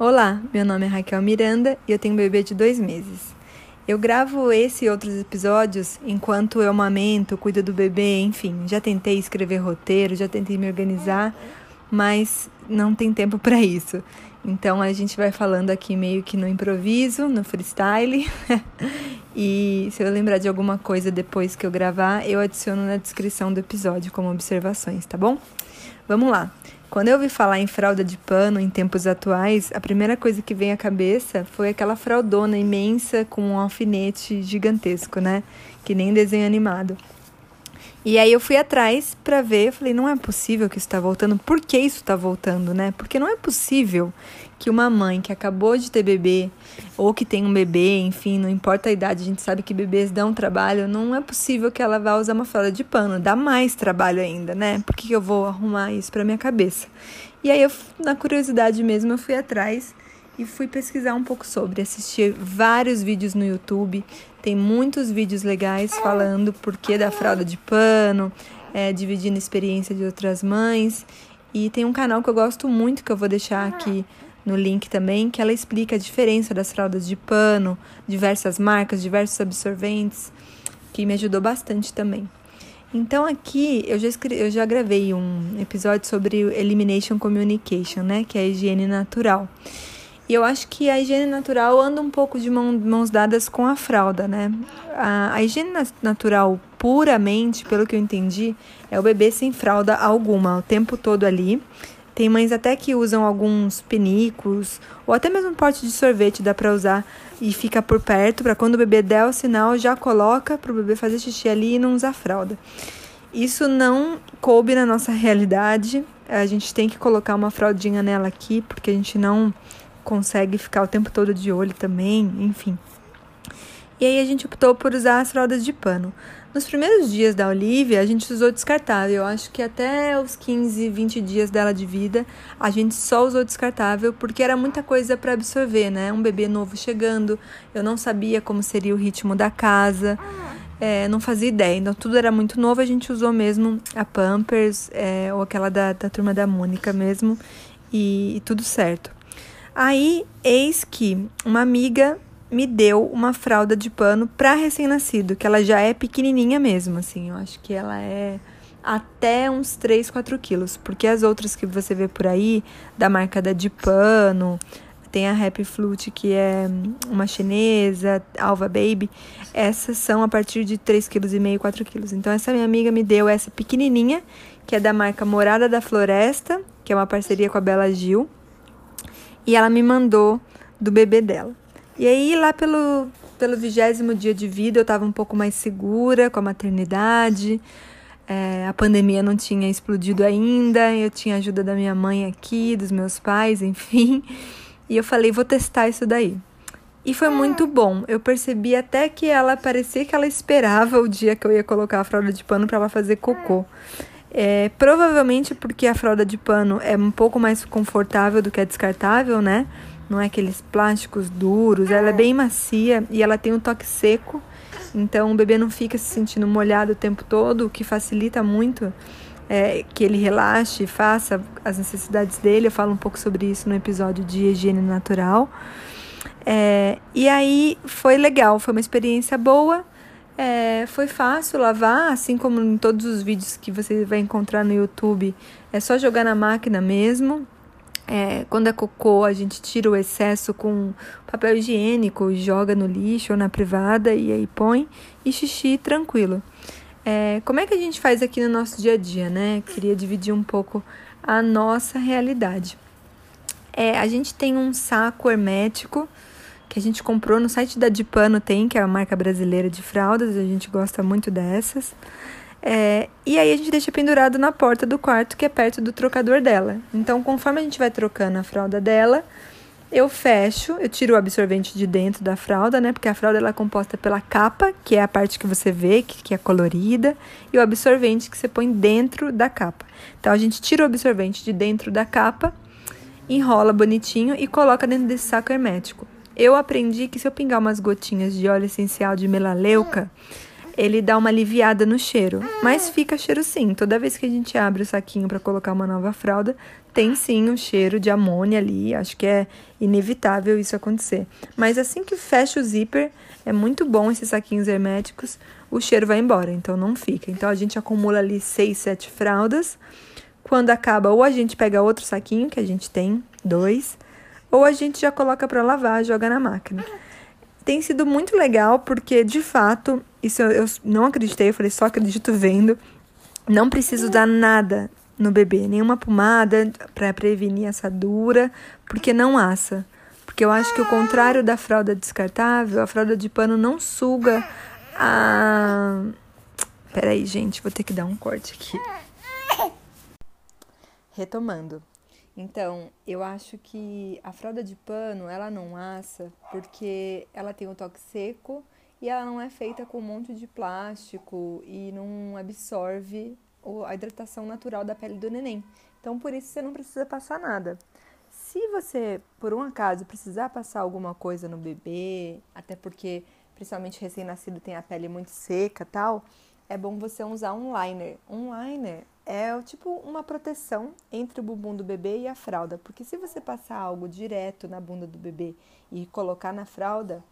Olá, meu nome é Raquel Miranda e eu tenho um bebê de dois meses. Eu gravo esse e outros episódios enquanto eu amamento, cuido do bebê, enfim. Já tentei escrever roteiro, já tentei me organizar, mas não tem tempo para isso. Então a gente vai falando aqui meio que no improviso, no freestyle. e se eu lembrar de alguma coisa depois que eu gravar, eu adiciono na descrição do episódio como observações, tá bom? Vamos lá. Quando eu ouvi falar em fralda de pano em tempos atuais, a primeira coisa que vem à cabeça foi aquela fraldona imensa com um alfinete gigantesco, né? Que nem desenho animado. E aí eu fui atrás para ver, eu falei, não é possível que isso está voltando. Por que isso está voltando, né? Porque não é possível que uma mãe que acabou de ter bebê ou que tem um bebê, enfim, não importa a idade, a gente sabe que bebês dão trabalho, não é possível que ela vá usar uma fralda de pano, dá mais trabalho ainda, né? Por que eu vou arrumar isso para minha cabeça? E aí eu, na curiosidade mesmo, eu fui atrás e fui pesquisar um pouco sobre, assistir vários vídeos no YouTube. Tem muitos vídeos legais falando por que da fralda de pano, é, dividindo experiência de outras mães. E tem um canal que eu gosto muito, que eu vou deixar aqui no link também, que ela explica a diferença das fraldas de pano, diversas marcas, diversos absorventes, que me ajudou bastante também. Então aqui eu já, escrevi, eu já gravei um episódio sobre Elimination Communication, né, que é a higiene natural. E eu acho que a higiene natural anda um pouco de mão, mãos dadas com a fralda, né? A, a higiene natural, puramente, pelo que eu entendi, é o bebê sem fralda alguma, o tempo todo ali. Tem mães até que usam alguns penicos, ou até mesmo um pote de sorvete dá para usar e fica por perto, para quando o bebê der o sinal, já coloca para o bebê fazer xixi ali e não usar fralda. Isso não coube na nossa realidade. A gente tem que colocar uma fraldinha nela aqui, porque a gente não consegue ficar o tempo todo de olho também, enfim. E aí a gente optou por usar as fraldas de pano. Nos primeiros dias da Olivia, a gente usou descartável. Eu acho que até os 15, 20 dias dela de vida, a gente só usou descartável porque era muita coisa para absorver, né? Um bebê novo chegando, eu não sabia como seria o ritmo da casa, é, não fazia ideia. Então tudo era muito novo, a gente usou mesmo a Pampers é, ou aquela da, da turma da Mônica mesmo e, e tudo certo. Aí, eis que uma amiga me deu uma fralda de pano para recém-nascido, que ela já é pequenininha mesmo, assim. Eu acho que ela é até uns 3, 4 quilos. Porque as outras que você vê por aí, da marca da de pano, tem a Happy Flute, que é uma chinesa, Alva Baby. Essas são a partir de 3,5 kg, 4 kg. Então, essa minha amiga me deu essa pequenininha, que é da marca Morada da Floresta, que é uma parceria com a Bela Gil e ela me mandou do bebê dela. E aí, lá pelo, pelo vigésimo dia de vida, eu estava um pouco mais segura com a maternidade. É, a pandemia não tinha explodido ainda, eu tinha ajuda da minha mãe aqui, dos meus pais, enfim. E eu falei, vou testar isso daí. E foi muito bom. Eu percebi até que ela parecia que ela esperava o dia que eu ia colocar a fralda de pano para ela fazer cocô. É, provavelmente porque a fralda de pano é um pouco mais confortável do que a descartável, né? Não é aqueles plásticos duros, ela é bem macia e ela tem um toque seco, então o bebê não fica se sentindo molhado o tempo todo, o que facilita muito é, que ele relaxe e faça as necessidades dele. Eu falo um pouco sobre isso no episódio de higiene natural. É, e aí foi legal, foi uma experiência boa. É, foi fácil lavar, assim como em todos os vídeos que você vai encontrar no YouTube. É só jogar na máquina mesmo. É, quando é cocô, a gente tira o excesso com papel higiênico, joga no lixo ou na privada e aí põe. E xixi tranquilo. É, como é que a gente faz aqui no nosso dia a dia, né? Queria dividir um pouco a nossa realidade. É, a gente tem um saco hermético que a gente comprou no site da Dipano tem, que é a marca brasileira de fraldas, a gente gosta muito dessas. É, e aí a gente deixa pendurado na porta do quarto, que é perto do trocador dela. Então, conforme a gente vai trocando a fralda dela, eu fecho, eu tiro o absorvente de dentro da fralda, né? Porque a fralda ela é composta pela capa, que é a parte que você vê, que, que é colorida, e o absorvente que você põe dentro da capa. Então, a gente tira o absorvente de dentro da capa, enrola bonitinho e coloca dentro desse saco hermético. Eu aprendi que se eu pingar umas gotinhas de óleo essencial de melaleuca, ele dá uma aliviada no cheiro. Mas fica cheiro sim. Toda vez que a gente abre o saquinho para colocar uma nova fralda, tem sim um cheiro de amônia ali. Acho que é inevitável isso acontecer. Mas assim que fecha o zíper, é muito bom esses saquinhos herméticos, o cheiro vai embora, então não fica. Então a gente acumula ali seis, sete fraldas. Quando acaba, ou a gente pega outro saquinho, que a gente tem dois, ou a gente já coloca para lavar, joga na máquina tem sido muito legal porque, de fato, isso eu, eu não acreditei, eu falei, só acredito vendo. Não preciso dar nada no bebê, nenhuma pomada para prevenir assadura, porque não assa. Porque eu acho que o contrário da fralda descartável, a fralda de pano não suga a. Peraí, gente, vou ter que dar um corte aqui. Retomando. Então, eu acho que a fralda de pano, ela não assa porque ela tem um toque seco e ela não é feita com um monte de plástico e não absorve a hidratação natural da pele do neném. Então, por isso você não precisa passar nada. Se você, por um acaso, precisar passar alguma coisa no bebê, até porque principalmente recém-nascido tem a pele muito seca, tal, é bom você usar um liner. Um liner é tipo uma proteção entre o bumbum do bebê e a fralda, porque se você passar algo direto na bunda do bebê e colocar na fralda,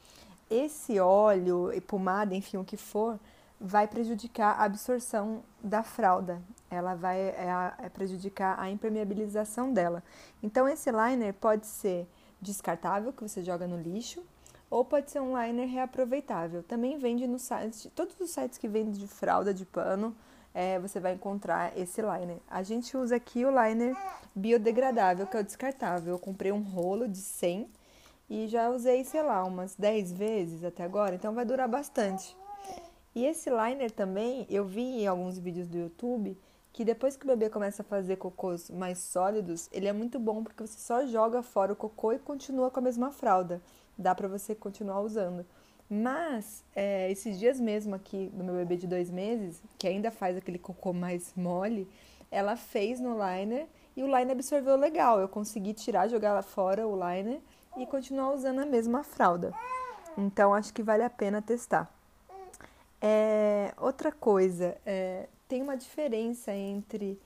esse óleo e pomada, enfim, o que for, vai prejudicar a absorção da fralda. Ela vai é, é prejudicar a impermeabilização dela. Então, esse liner pode ser descartável, que você joga no lixo, ou pode ser um liner reaproveitável. Também vende no site, todos os sites que vendem de fralda de pano, é, você vai encontrar esse liner. A gente usa aqui o liner biodegradável, que é o descartável. Eu comprei um rolo de 100 e já usei, sei lá, umas 10 vezes até agora, então vai durar bastante. E esse liner também, eu vi em alguns vídeos do YouTube que depois que o bebê começa a fazer cocôs mais sólidos, ele é muito bom porque você só joga fora o cocô e continua com a mesma fralda. Dá para você continuar usando. Mas, é, esses dias mesmo aqui do meu bebê de dois meses, que ainda faz aquele cocô mais mole, ela fez no liner e o liner absorveu legal. Eu consegui tirar, jogar lá fora o liner e continuar usando a mesma fralda. Então, acho que vale a pena testar. É, outra coisa, é, tem uma diferença entre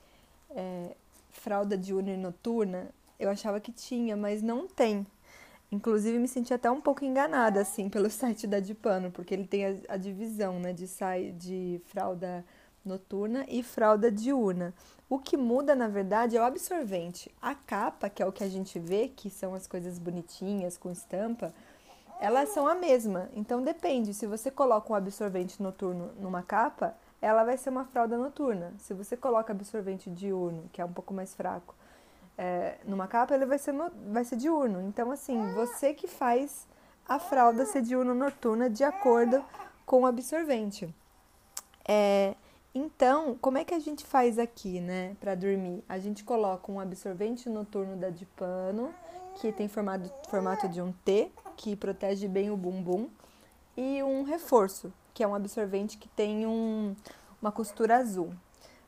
é, fralda diurna e noturna. Eu achava que tinha, mas não tem. Inclusive, me senti até um pouco enganada, assim, pelo site da Dipano, porque ele tem a, a divisão, né, de, sai, de fralda noturna e fralda diurna. O que muda, na verdade, é o absorvente. A capa, que é o que a gente vê, que são as coisas bonitinhas, com estampa, elas são a mesma. Então, depende. Se você coloca um absorvente noturno numa capa, ela vai ser uma fralda noturna. Se você coloca absorvente diurno, que é um pouco mais fraco, é, numa capa, ele vai ser, vai ser diurno. Então, assim, você que faz a fralda ser diurno noturna de acordo com o absorvente. É, então, como é que a gente faz aqui, né, para dormir? A gente coloca um absorvente noturno da Dipano, que tem formato, formato de um T, que protege bem o bumbum, e um reforço, que é um absorvente que tem um, uma costura azul.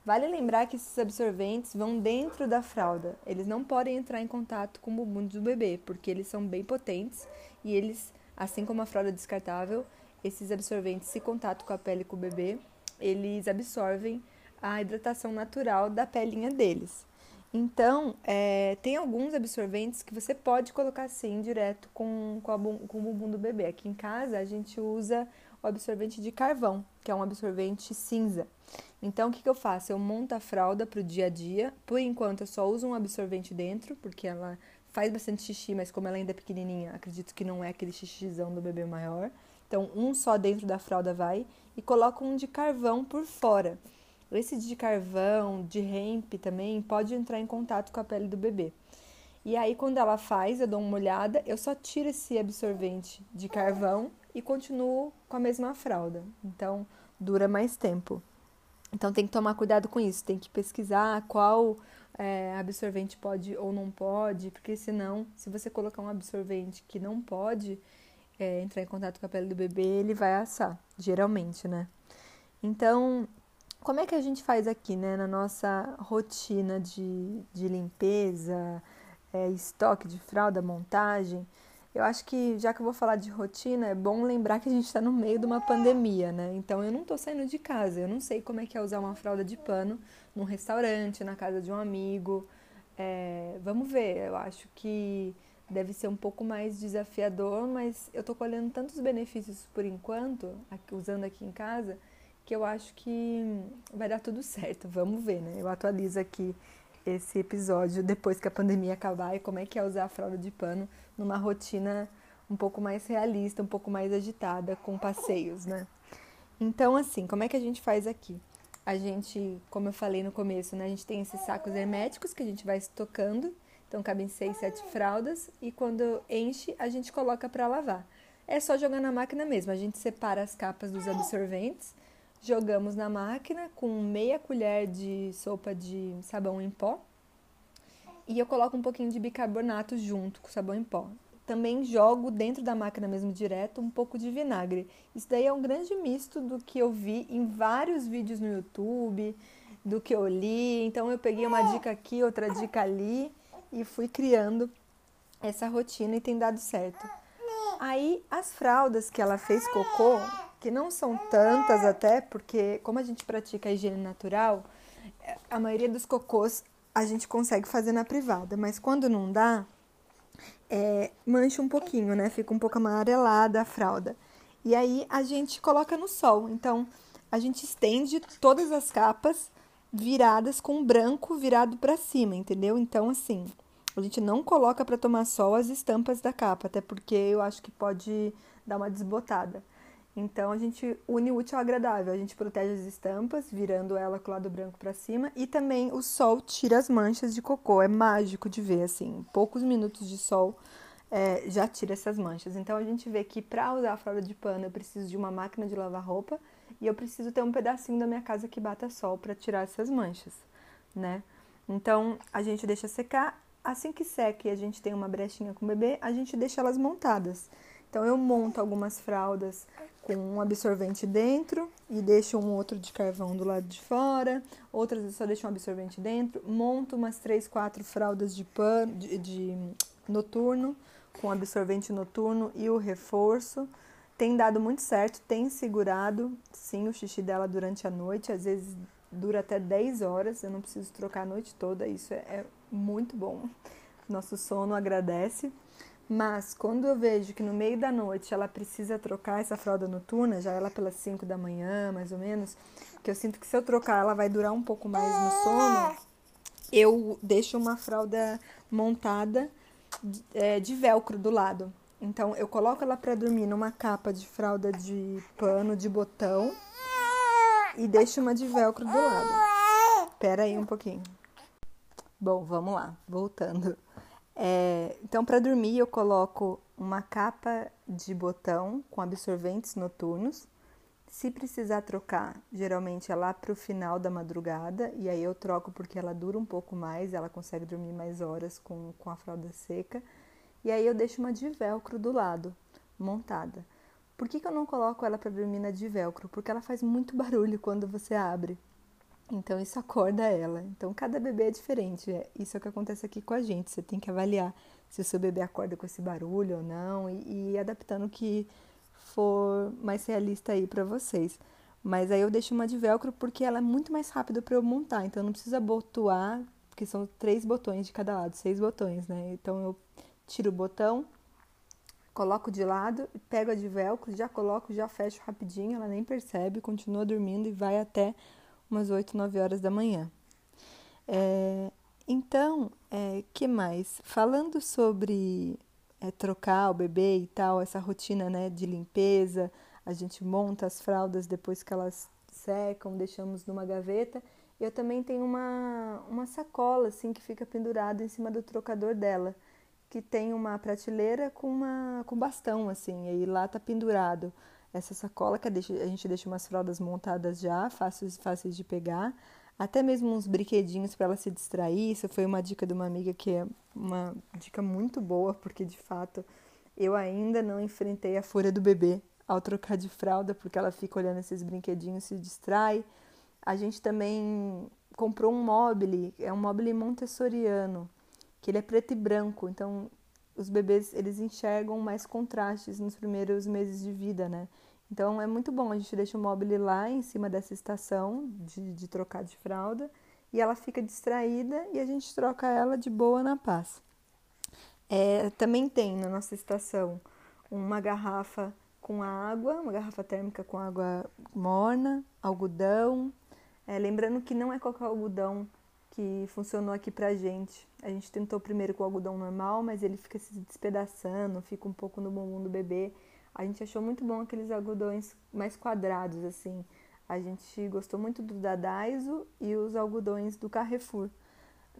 Vale lembrar que esses absorventes vão dentro da fralda. Eles não podem entrar em contato com o bumbum do bebê, porque eles são bem potentes e eles, assim como a fralda descartável, esses absorventes, se contato com a pele com o bebê, eles absorvem a hidratação natural da pelinha deles. Então, é, tem alguns absorventes que você pode colocar assim direto com, com, a, com o bumbum do bebê. Aqui em casa a gente usa o absorvente de carvão, que é um absorvente cinza. Então, o que, que eu faço? Eu monto a fralda para o dia a dia. Por enquanto, eu só uso um absorvente dentro, porque ela faz bastante xixi, mas como ela ainda é pequenininha, acredito que não é aquele xixizão do bebê maior. Então, um só dentro da fralda vai e coloco um de carvão por fora. Esse de carvão, de hemp também, pode entrar em contato com a pele do bebê. E aí, quando ela faz, eu dou uma olhada, eu só tiro esse absorvente de carvão e continuo com a mesma fralda. Então, dura mais tempo. Então, tem que tomar cuidado com isso, tem que pesquisar qual é, absorvente pode ou não pode, porque senão, se você colocar um absorvente que não pode é, entrar em contato com a pele do bebê, ele vai assar, geralmente, né? Então, como é que a gente faz aqui, né, na nossa rotina de, de limpeza, é, estoque de fralda, montagem? Eu acho que, já que eu vou falar de rotina, é bom lembrar que a gente está no meio de uma pandemia, né? Então eu não estou saindo de casa, eu não sei como é que é usar uma fralda de pano num restaurante, na casa de um amigo. É, vamos ver, eu acho que deve ser um pouco mais desafiador, mas eu estou colhendo tantos benefícios por enquanto, usando aqui em casa, que eu acho que vai dar tudo certo. Vamos ver, né? Eu atualizo aqui esse episódio depois que a pandemia acabar e como é que é usar a fralda de pano numa rotina um pouco mais realista, um pouco mais agitada, com passeios, né? Então, assim, como é que a gente faz aqui? A gente, como eu falei no começo, né, a gente tem esses sacos herméticos que a gente vai estocando, então cabem seis, sete fraldas e quando enche a gente coloca para lavar. É só jogar na máquina mesmo. A gente separa as capas dos absorventes, jogamos na máquina com meia colher de sopa de sabão em pó e eu coloco um pouquinho de bicarbonato junto com o sabão em pó. Também jogo dentro da máquina mesmo direto um pouco de vinagre. Isso daí é um grande misto do que eu vi em vários vídeos no YouTube, do que eu li. Então eu peguei uma dica aqui, outra dica ali e fui criando essa rotina e tem dado certo. Aí as fraldas que ela fez cocô, que não são tantas até, porque como a gente pratica a higiene natural, a maioria dos cocôs a gente consegue fazer na privada, mas quando não dá, é, mancha um pouquinho, né? Fica um pouco amarelada a fralda. E aí a gente coloca no sol. Então a gente estende todas as capas viradas com branco virado para cima, entendeu? Então assim, a gente não coloca para tomar sol as estampas da capa, até porque eu acho que pode dar uma desbotada. Então a gente une útil ao agradável, a gente protege as estampas, virando ela com o lado branco para cima, e também o sol tira as manchas de cocô. É mágico de ver assim, poucos minutos de sol é, já tira essas manchas. Então a gente vê que para usar a fralda de pano eu preciso de uma máquina de lavar roupa e eu preciso ter um pedacinho da minha casa que bata sol para tirar essas manchas, né? Então a gente deixa secar. Assim que seca e a gente tem uma brechinha com o bebê, a gente deixa elas montadas. Então eu monto algumas fraldas com um absorvente dentro e deixo um outro de carvão do lado de fora, outras eu só deixo um absorvente dentro, monto umas três, quatro fraldas de pano de, de noturno com absorvente noturno e o reforço. Tem dado muito certo, tem segurado sim o xixi dela durante a noite, às vezes dura até 10 horas, eu não preciso trocar a noite toda, isso é, é muito bom. Nosso sono agradece. Mas quando eu vejo que no meio da noite ela precisa trocar essa fralda noturna, já ela pelas 5 da manhã, mais ou menos, que eu sinto que se eu trocar ela vai durar um pouco mais no sono, eu deixo uma fralda montada é, de velcro do lado. Então eu coloco ela para dormir numa capa de fralda de pano de botão e deixo uma de velcro do lado. Espera aí um pouquinho. Bom, vamos lá, voltando. É, então, para dormir, eu coloco uma capa de botão com absorventes noturnos. Se precisar trocar, geralmente é lá para o final da madrugada, e aí eu troco porque ela dura um pouco mais, ela consegue dormir mais horas com, com a fralda seca. E aí eu deixo uma de velcro do lado, montada. Por que, que eu não coloco ela para dormir na de velcro? Porque ela faz muito barulho quando você abre. Então isso acorda ela. Então cada bebê é diferente. É isso é o que acontece aqui com a gente. Você tem que avaliar se o seu bebê acorda com esse barulho ou não e, e adaptando o que for mais realista aí para vocês. Mas aí eu deixo uma de velcro porque ela é muito mais rápida para eu montar. Então não precisa botuar, porque são três botões de cada lado, seis botões, né? Então eu tiro o botão, coloco de lado, pego a de velcro, já coloco, já fecho rapidinho, ela nem percebe, continua dormindo e vai até umas 8, 9 horas da manhã. É, então, é, que mais? Falando sobre é, trocar o bebê e tal, essa rotina né, de limpeza, a gente monta as fraldas depois que elas secam, deixamos numa gaveta. Eu também tenho uma, uma sacola assim que fica pendurada em cima do trocador dela, que tem uma prateleira com uma com bastão assim, e aí lá tá pendurado essa sacola que a gente deixa umas fraldas montadas já, fáceis, fáceis de pegar, até mesmo uns brinquedinhos para ela se distrair. Isso foi uma dica de uma amiga que é uma dica muito boa, porque de fato eu ainda não enfrentei a fúria do bebê ao trocar de fralda, porque ela fica olhando esses brinquedinhos, se distrai. A gente também comprou um mobile, é um mobile montessoriano, que ele é preto e branco, então os bebês eles enxergam mais contrastes nos primeiros meses de vida, né? Então é muito bom, a gente deixa o móvel lá em cima dessa estação de, de trocar de fralda e ela fica distraída e a gente troca ela de boa na paz. É, também tem na nossa estação uma garrafa com água, uma garrafa térmica com água morna, algodão. É, lembrando que não é qualquer algodão que funcionou aqui pra gente. A gente tentou primeiro com o algodão normal, mas ele fica se despedaçando, fica um pouco no bumbum do bebê. A gente achou muito bom aqueles algodões mais quadrados, assim. A gente gostou muito do da Daiso e os algodões do Carrefour.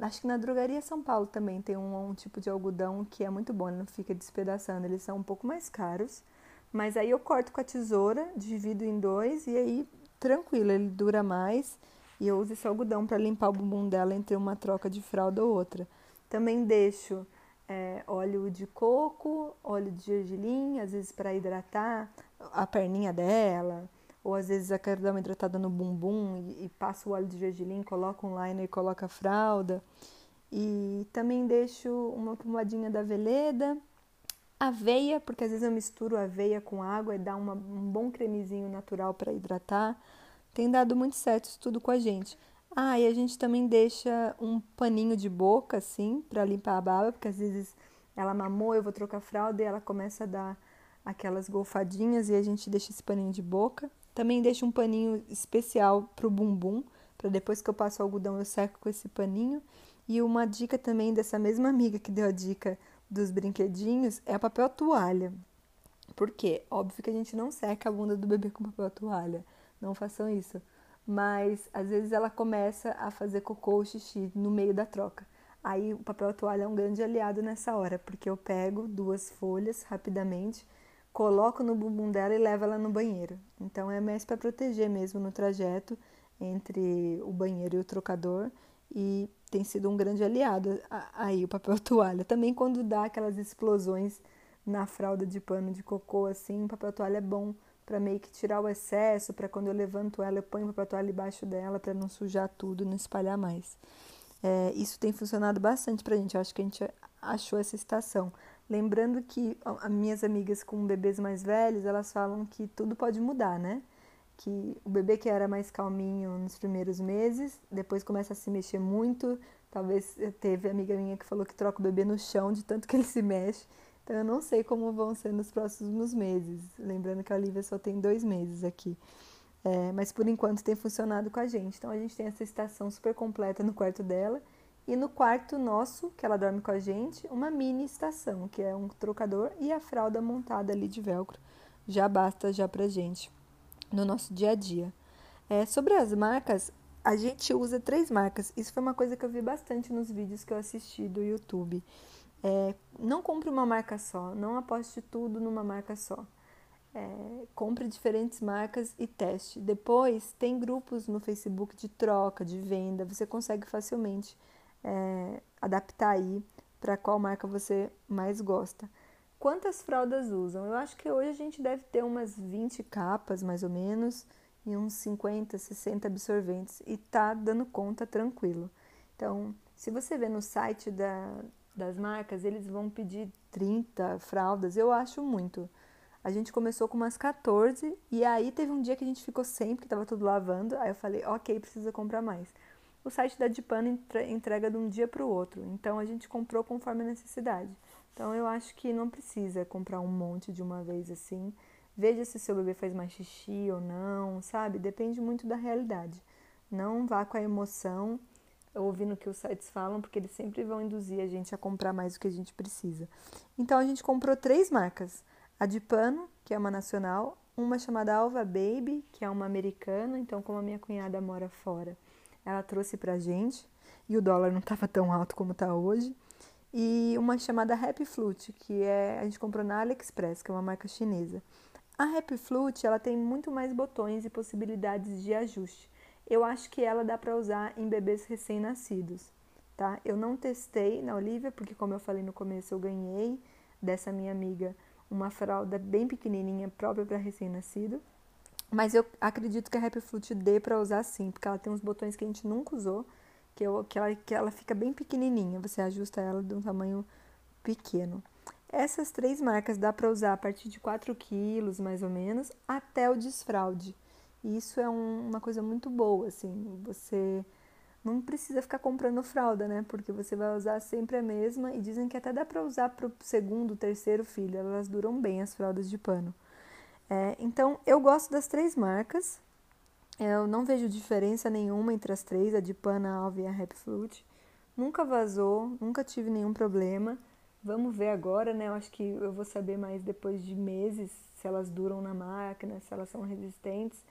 Acho que na drogaria São Paulo também tem um, um tipo de algodão que é muito bom, ele não fica despedaçando. Eles são um pouco mais caros, mas aí eu corto com a tesoura, divido em dois e aí tranquilo, ele dura mais e eu uso esse algodão para limpar o bumbum dela entre uma troca de fralda ou outra. Também deixo é, óleo de coco, óleo de gergelim, às vezes para hidratar a perninha dela, ou às vezes eu quero dar uma hidratada no bumbum e, e passo o óleo de gergelim, coloco um liner e coloco a fralda. E também deixo uma pomadinha da veleda, aveia, porque às vezes eu misturo aveia com água e dá uma, um bom cremezinho natural para hidratar. Tem dado muito certo isso tudo com a gente. Ah, e a gente também deixa um paninho de boca, assim, para limpar a baba, porque às vezes ela mamou, eu vou trocar fralda e ela começa a dar aquelas golfadinhas e a gente deixa esse paninho de boca. Também deixo um paninho especial pro bumbum, para depois que eu passo o algodão eu seco com esse paninho. E uma dica também dessa mesma amiga que deu a dica dos brinquedinhos é a papel toalha. Por quê? Óbvio que a gente não seca a bunda do bebê com papel toalha não façam isso. Mas às vezes ela começa a fazer cocô ou xixi no meio da troca. Aí o papel toalha é um grande aliado nessa hora, porque eu pego duas folhas rapidamente, coloco no bumbum dela e levo ela no banheiro. Então é mais para proteger mesmo no trajeto entre o banheiro e o trocador e tem sido um grande aliado aí o papel toalha. Também quando dá aquelas explosões na fralda de pano de cocô assim, o papel toalha é bom para meio que tirar o excesso, para quando eu levanto ela, eu ponho o toalha embaixo dela para não sujar tudo, não espalhar mais. É, isso tem funcionado bastante para a gente, eu acho que a gente achou essa estação. Lembrando que as minhas amigas com bebês mais velhos, elas falam que tudo pode mudar, né? Que o bebê que era mais calminho nos primeiros meses, depois começa a se mexer muito. Talvez teve amiga minha que falou que troca o bebê no chão de tanto que ele se mexe. Então eu não sei como vão ser nos próximos meses. Lembrando que a Olivia só tem dois meses aqui. É, mas por enquanto tem funcionado com a gente. Então a gente tem essa estação super completa no quarto dela. E no quarto nosso, que ela dorme com a gente, uma mini estação, que é um trocador e a fralda montada ali de velcro. Já basta já pra gente no nosso dia a dia. É, sobre as marcas, a gente usa três marcas. Isso foi uma coisa que eu vi bastante nos vídeos que eu assisti do YouTube. É, não compre uma marca só, não aposte tudo numa marca só. É, compre diferentes marcas e teste. Depois, tem grupos no Facebook de troca, de venda, você consegue facilmente é, adaptar aí para qual marca você mais gosta. Quantas fraldas usam? Eu acho que hoje a gente deve ter umas 20 capas, mais ou menos, e uns 50, 60 absorventes, e tá dando conta tranquilo. Então, se você vê no site da, das marcas, eles vão pedir 30 fraldas, eu acho muito. A gente começou com umas 14 e aí teve um dia que a gente ficou sem, porque estava tudo lavando. Aí eu falei, ok, precisa comprar mais. O site da Dipano entrega de um dia para o outro, então a gente comprou conforme a necessidade. Então eu acho que não precisa comprar um monte de uma vez assim. Veja se seu bebê faz mais xixi ou não, sabe? Depende muito da realidade. Não vá com a emoção ouvindo o que os sites falam, porque eles sempre vão induzir a gente a comprar mais do que a gente precisa. Então a gente comprou três marcas: a de pano, que é uma nacional, uma chamada Alva Baby, que é uma americana, então como a minha cunhada mora fora, ela trouxe pra gente, e o dólar não estava tão alto como está hoje, e uma chamada Happy Flute, que é a gente comprou na AliExpress, que é uma marca chinesa. A Happy Flute, ela tem muito mais botões e possibilidades de ajuste eu acho que ela dá para usar em bebês recém-nascidos, tá? Eu não testei na Olivia, porque como eu falei no começo, eu ganhei dessa minha amiga uma fralda bem pequenininha própria para recém-nascido. Mas eu acredito que a Happy Flute dê para usar sim, porque ela tem uns botões que a gente nunca usou, que, eu, que, ela, que ela fica bem pequenininha, você ajusta ela de um tamanho pequeno. Essas três marcas dá para usar a partir de 4 quilos, mais ou menos, até o desfraude. E isso é um, uma coisa muito boa, assim, você não precisa ficar comprando fralda, né? Porque você vai usar sempre a mesma e dizem que até dá para usar para o segundo, terceiro filho, elas duram bem as fraldas de pano. É, então, eu gosto das três marcas, eu não vejo diferença nenhuma entre as três, a de pano, a Alve e a Happy Fruit. Nunca vazou, nunca tive nenhum problema. Vamos ver agora, né? Eu acho que eu vou saber mais depois de meses se elas duram na máquina, se elas são resistentes.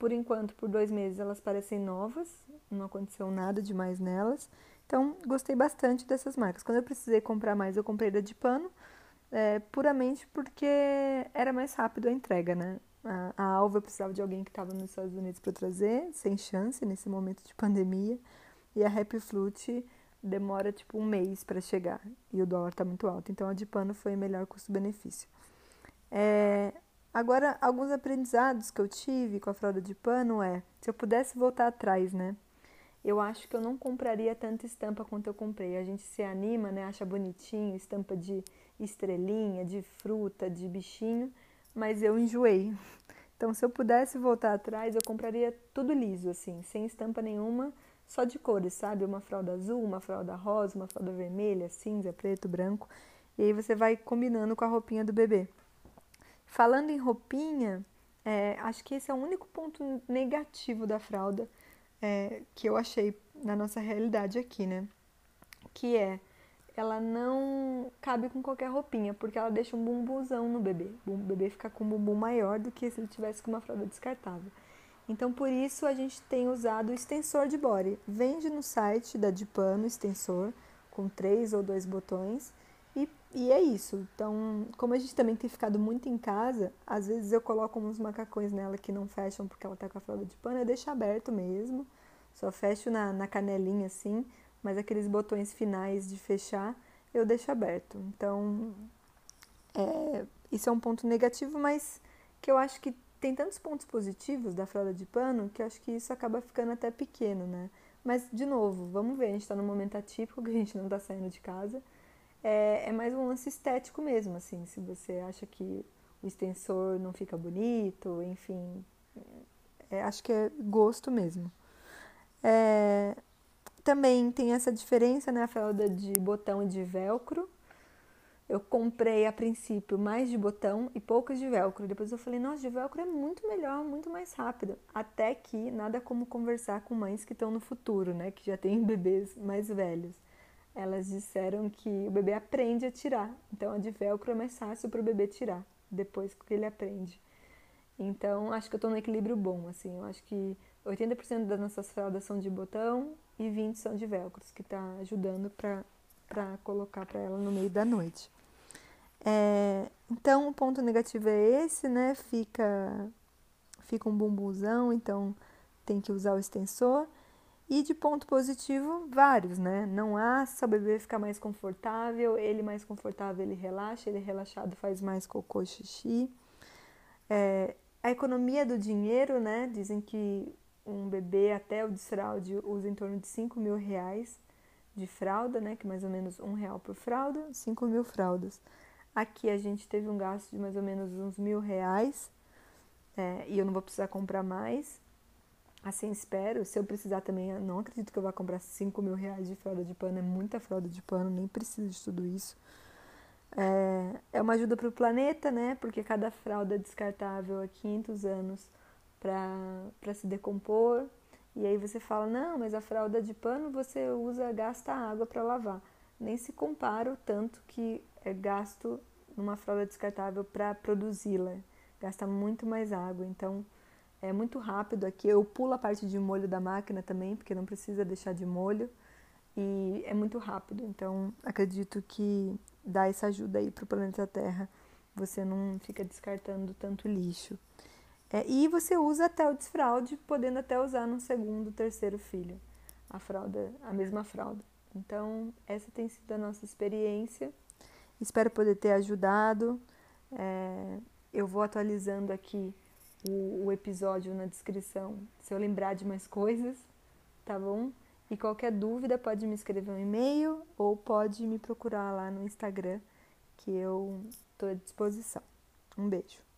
Por enquanto, por dois meses, elas parecem novas, não aconteceu nada demais nelas. Então, gostei bastante dessas marcas. Quando eu precisei comprar mais, eu comprei da de pano, é, puramente porque era mais rápido a entrega, né? A, a Alva eu precisava de alguém que estava nos Estados Unidos para trazer, sem chance nesse momento de pandemia. E a Happy Fruit demora tipo um mês para chegar e o dólar está muito alto. Então a de pano foi melhor custo-benefício. É, agora, alguns aprendizados que eu tive com a fralda de pano é: se eu pudesse voltar atrás, né? Eu acho que eu não compraria tanta estampa quanto eu comprei. A gente se anima, né? Acha bonitinho, estampa de estrelinha, de fruta, de bichinho, mas eu enjoei. Então, se eu pudesse voltar atrás, eu compraria tudo liso, assim, sem estampa nenhuma só de cores, sabe? Uma fralda azul, uma fralda rosa, uma fralda vermelha, cinza, preto, branco. E aí você vai combinando com a roupinha do bebê. Falando em roupinha, é, acho que esse é o único ponto negativo da fralda é, que eu achei na nossa realidade aqui, né? Que é, ela não cabe com qualquer roupinha, porque ela deixa um bumbuzão no bebê. O bebê fica com um bumbum maior do que se ele tivesse com uma fralda descartável. Então, por isso, a gente tem usado o extensor de body. Vende no site da Dipano extensor, com três ou dois botões, e, e é isso. Então, como a gente também tem ficado muito em casa, às vezes eu coloco uns macacões nela que não fecham porque ela tá com a fralda de pano, eu deixo aberto mesmo, só fecho na, na canelinha assim, mas aqueles botões finais de fechar eu deixo aberto. Então, é, isso é um ponto negativo, mas que eu acho que tem tantos pontos positivos da fralda de pano que acho que isso acaba ficando até pequeno, né? Mas, de novo, vamos ver, a gente está num momento atípico que a gente não está saindo de casa. É, é, mais um lance estético mesmo, assim, se você acha que o extensor não fica bonito, enfim, é, acho que é gosto mesmo. É, também tem essa diferença, né, a fralda de botão e de velcro, eu comprei a princípio mais de botão e poucas de velcro. Depois eu falei, nossa, de velcro é muito melhor, muito mais rápido. Até que nada como conversar com mães que estão no futuro, né? Que já têm bebês mais velhos. Elas disseram que o bebê aprende a tirar. Então a de velcro é mais fácil para o bebê tirar, depois que ele aprende. Então acho que eu estou no equilíbrio bom, assim. Eu acho que 80% das nossas fraldas são de botão e 20% são de velcros, que está ajudando para colocar para ela no meio da noite. É, então, o ponto negativo é esse, né? Fica, fica um bumbuzão, então tem que usar o extensor. E de ponto positivo, vários, né? Não há o bebê ficar mais confortável, ele mais confortável, ele relaxa, ele relaxado faz mais cocô, xixi. É, a economia do dinheiro, né? Dizem que um bebê até o desfraude usa em torno de 5 mil reais de fralda, né? Que é mais ou menos um real por fralda, 5 mil fraldas. Aqui a gente teve um gasto de mais ou menos uns mil reais é, e eu não vou precisar comprar mais. Assim espero. Se eu precisar também, eu não acredito que eu vá comprar 5 mil reais de fralda de pano. É muita fralda de pano, nem preciso de tudo isso. É, é uma ajuda para o planeta, né? Porque cada fralda descartável há 500 anos para se decompor. E aí você fala, não, mas a fralda de pano você usa, gasta água para lavar. Nem se compara o tanto que é gasto numa fralda descartável para produzi-la. Gasta muito mais água, então é muito rápido aqui. Eu pulo a parte de molho da máquina também, porque não precisa deixar de molho. E é muito rápido, então acredito que dá essa ajuda aí para o planeta Terra. Você não fica descartando tanto lixo. É, e você usa até o desfraude, podendo até usar no segundo, terceiro filho, a fralda, a mesma fralda. Então, essa tem sido a nossa experiência. Espero poder ter ajudado. É, eu vou atualizando aqui o, o episódio na descrição se eu lembrar de mais coisas, tá bom? E qualquer dúvida pode me escrever um e-mail ou pode me procurar lá no Instagram, que eu estou à disposição. Um beijo.